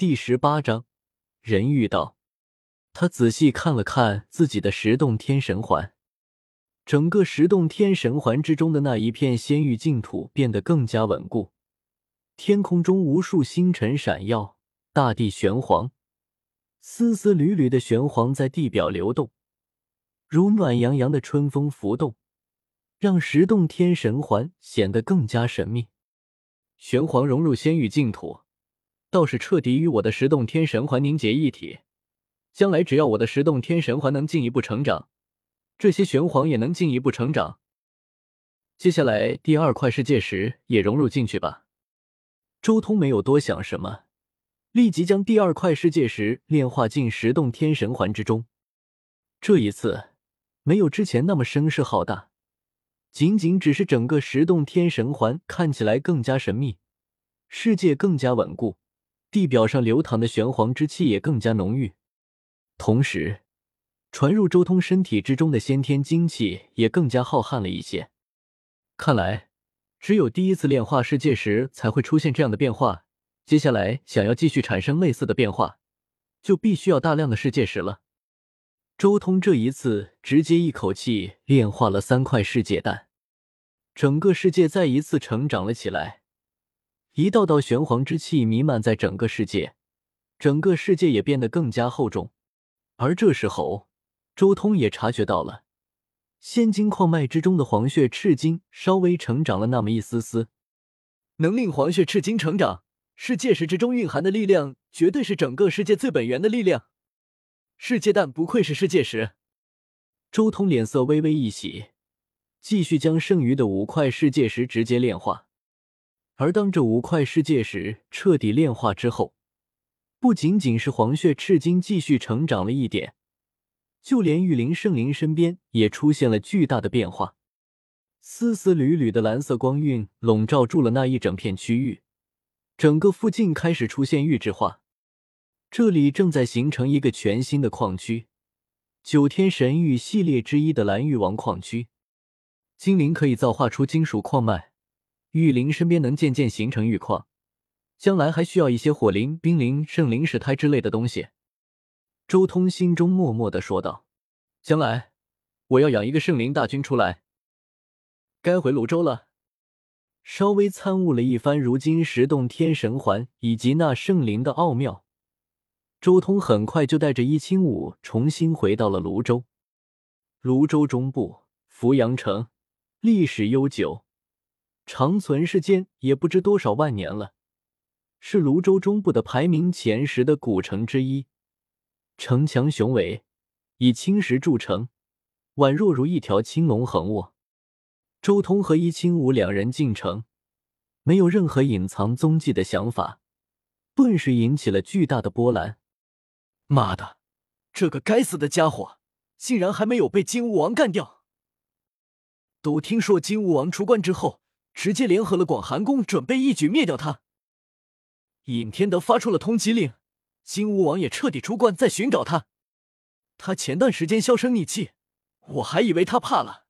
第十八章人遇到。他仔细看了看自己的十洞天神环，整个十洞天神环之中的那一片仙域净土变得更加稳固。天空中无数星辰闪耀，大地玄黄，丝丝缕缕的玄黄在地表流动，如暖洋洋的春风浮动，让十洞天神环显得更加神秘。玄黄融入仙域净土，倒是彻底与我的十洞天神环凝结一体。将来只要我的十洞天神环能进一步成长，这些玄黄也能进一步成长。接下来第二块世界石也融入进去吧。周通没有多想什么，立即将第二块世界石炼化进十洞天神环之中。这一次没有之前那么声势浩大，仅仅只是整个十洞天神环看起来更加神秘，世界更加稳固，地表上流淌的玄黄之气也更加浓郁。同时，传入周通身体之中的先天精气也更加浩瀚了一些。看来，只有第一次炼化世界时才会出现这样的变化。接下来，想要继续产生类似的变化，就必须要大量的世界石了。周通这一次直接一口气炼化了三块世界蛋，整个世界再一次成长了起来。一道道玄黄之气弥漫在整个世界，整个世界也变得更加厚重。而这时候，周通也察觉到了，仙金矿脉之中的黄血赤金稍微成长了那么一丝丝。能令黄血赤金成长，世界石之中蕴含的力量，绝对是整个世界最本源的力量。世界蛋不愧是世界石。周通脸色微微一喜，继续将剩余的五块世界石直接炼化。而当这五块世界石彻底炼化之后，不仅仅是黄血赤金继续成长了一点，就连玉灵圣灵身边也出现了巨大的变化，丝丝缕缕的蓝色光晕笼罩住了那一整片区域，整个附近开始出现玉质化，这里正在形成一个全新的矿区——九天神域系列之一的蓝玉王矿区。精灵可以造化出金属矿脉，玉灵身边能渐渐形成玉矿。将来还需要一些火灵、冰灵、圣灵石胎之类的东西。周通心中默默的说道：“将来我要养一个圣灵大军出来，该回泸州了。”稍微参悟了一番如今十洞天神环以及那圣灵的奥妙，周通很快就带着一清武重新回到了泸州。泸州中部扶阳城，历史悠久，长存世间也不知多少万年了。是泸州中部的排名前十的古城之一，城墙雄伟，以青石筑成，宛若如一条青龙横卧。周通和伊清武两人进城，没有任何隐藏踪迹的想法，顿时引起了巨大的波澜。妈的，这个该死的家伙，竟然还没有被金吾王干掉！都听说金吾王出关之后，直接联合了广寒宫，准备一举灭掉他。尹天德发出了通缉令，金乌王也彻底出关，在寻找他。他前段时间销声匿迹，我还以为他怕了，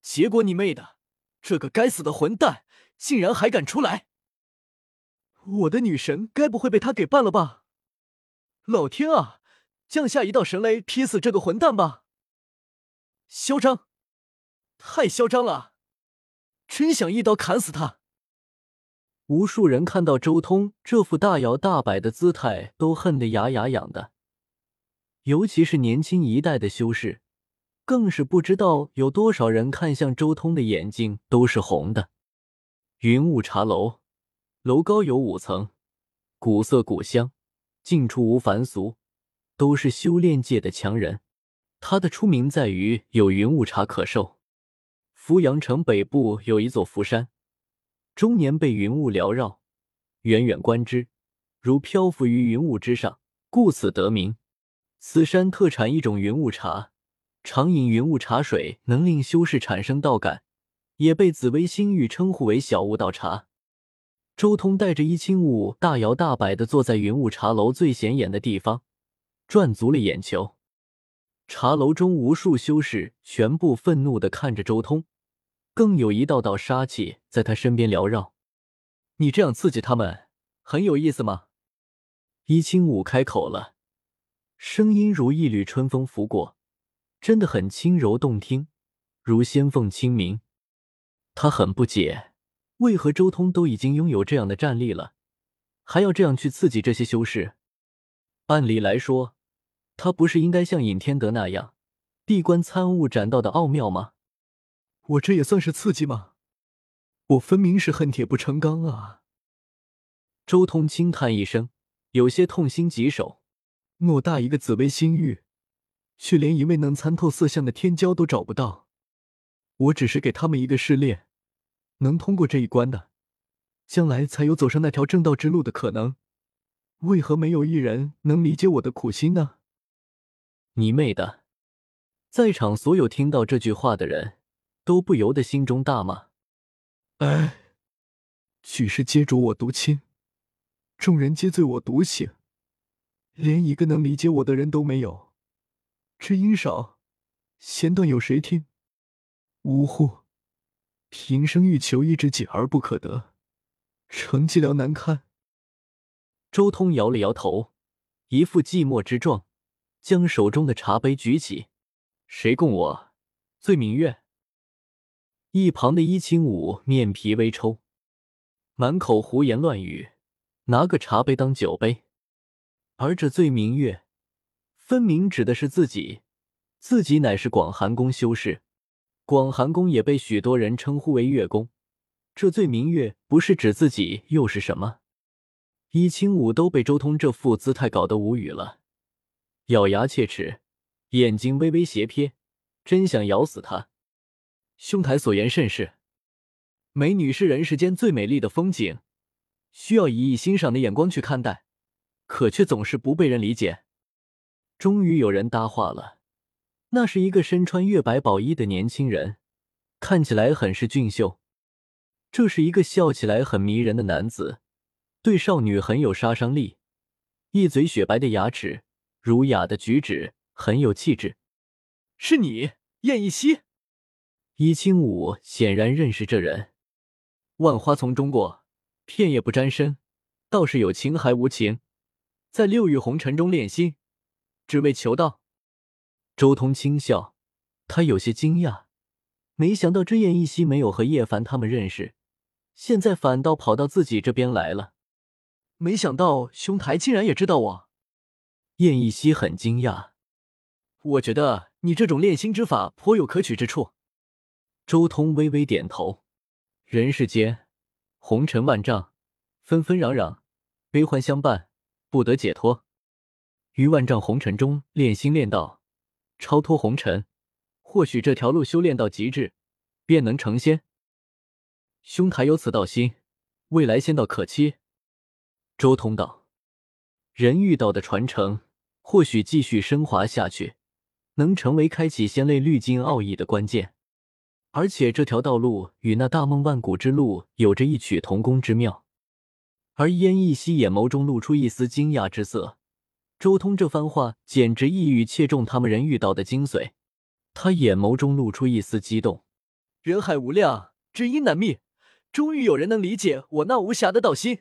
结果你妹的，这个该死的混蛋竟然还敢出来！我的女神该不会被他给办了吧？老天啊，降下一道神雷劈死这个混蛋吧！嚣张，太嚣张了，真想一刀砍死他！无数人看到周通这副大摇大摆的姿态，都恨得牙痒痒的。尤其是年轻一代的修士，更是不知道有多少人看向周通的眼睛都是红的。云雾茶楼，楼高有五层，古色古香，进出无凡俗，都是修炼界的强人。他的出名在于有云雾茶可售。扶阳城北部有一座浮山。终年被云雾缭绕，远远观之，如漂浮于云雾之上，故此得名。此山特产一种云雾茶，常饮云雾茶水能令修士产生道感，也被紫微星域称呼为小悟道茶。周通带着一清雾大摇大摆的坐在云雾茶楼最显眼的地方，赚足了眼球。茶楼中无数修士全部愤怒的看着周通。更有一道道杀气在他身边缭绕，你这样刺激他们很有意思吗？伊清武开口了，声音如一缕春风拂过，真的很轻柔动听，如仙凤清明。他很不解，为何周通都已经拥有这样的战力了，还要这样去刺激这些修士？按理来说，他不是应该像尹天德那样，闭关参悟斩道的奥妙吗？我这也算是刺激吗？我分明是恨铁不成钢啊！周通轻叹一声。有些痛心疾首，偌大一个紫薇星域，却连一位能参透色相的天骄都找不到。我只是给他们一个试炼，能通过这一关的，将来才有走上那条正道之路的可能。为何没有一人能理解我的苦心呢？你妹的！在场所有听到这句话的人都不由得心中大骂：“哎，举世皆浊我独清。”众人皆醉我独醒，连一个能理解我的人都没有。知音少，弦断有谁听？呜呼！平生欲求一知己而不可得，成寂寥难堪。周通摇了摇头，一副寂寞之状，将手中的茶杯举起：“谁供我？醉明月。”一旁的伊清武面皮微抽，满口胡言乱语。拿个茶杯当酒杯，而这醉明月分明指的是自己，自己乃是广寒宫修士，广寒宫也被许多人称呼为月宫。这醉明月不是指自己又是什么？伊清武都被周通这副姿态搞得无语了，咬牙切齿，眼睛微微斜瞥，真想咬死他。兄台所言甚是，美女是人世间最美丽的风景。需要以以欣赏的眼光去看待，可却总是不被人理解。终于有人搭话了，那是一个身穿月白宝衣的年轻人，看起来很是俊秀。这是一个笑起来很迷人的男子，对少女很有杀伤力，一嘴雪白的牙齿，儒雅的举止，很有气质。是你，燕一夕？伊清武显然认识这人，万花丛中过。片叶不沾身，倒是有情还无情，在六欲红尘中练心，只为求道。周通轻笑，他有些惊讶，没想到这燕一夕没有和叶凡他们认识，现在反倒跑到自己这边来了。没想到兄台竟然也知道我。燕一溪很惊讶，我觉得你这种炼心之法颇有可取之处。周通微微点头，人世间。红尘万丈，纷纷攘攘，悲欢相伴，不得解脱。于万丈红尘中炼心炼道，超脱红尘，或许这条路修炼到极致，便能成仙。兄台有此道心，未来仙道可期。周通道，人欲道的传承，或许继续升华下去，能成为开启仙类滤镜奥义的关键。而且这条道路与那大梦万古之路有着异曲同工之妙。而燕一夕眼眸中露出一丝惊讶之色，周通这番话简直一语切中他们人遇到的精髓。他眼眸中露出一丝激动：人海无量，知音难觅，终于有人能理解我那无暇的道心。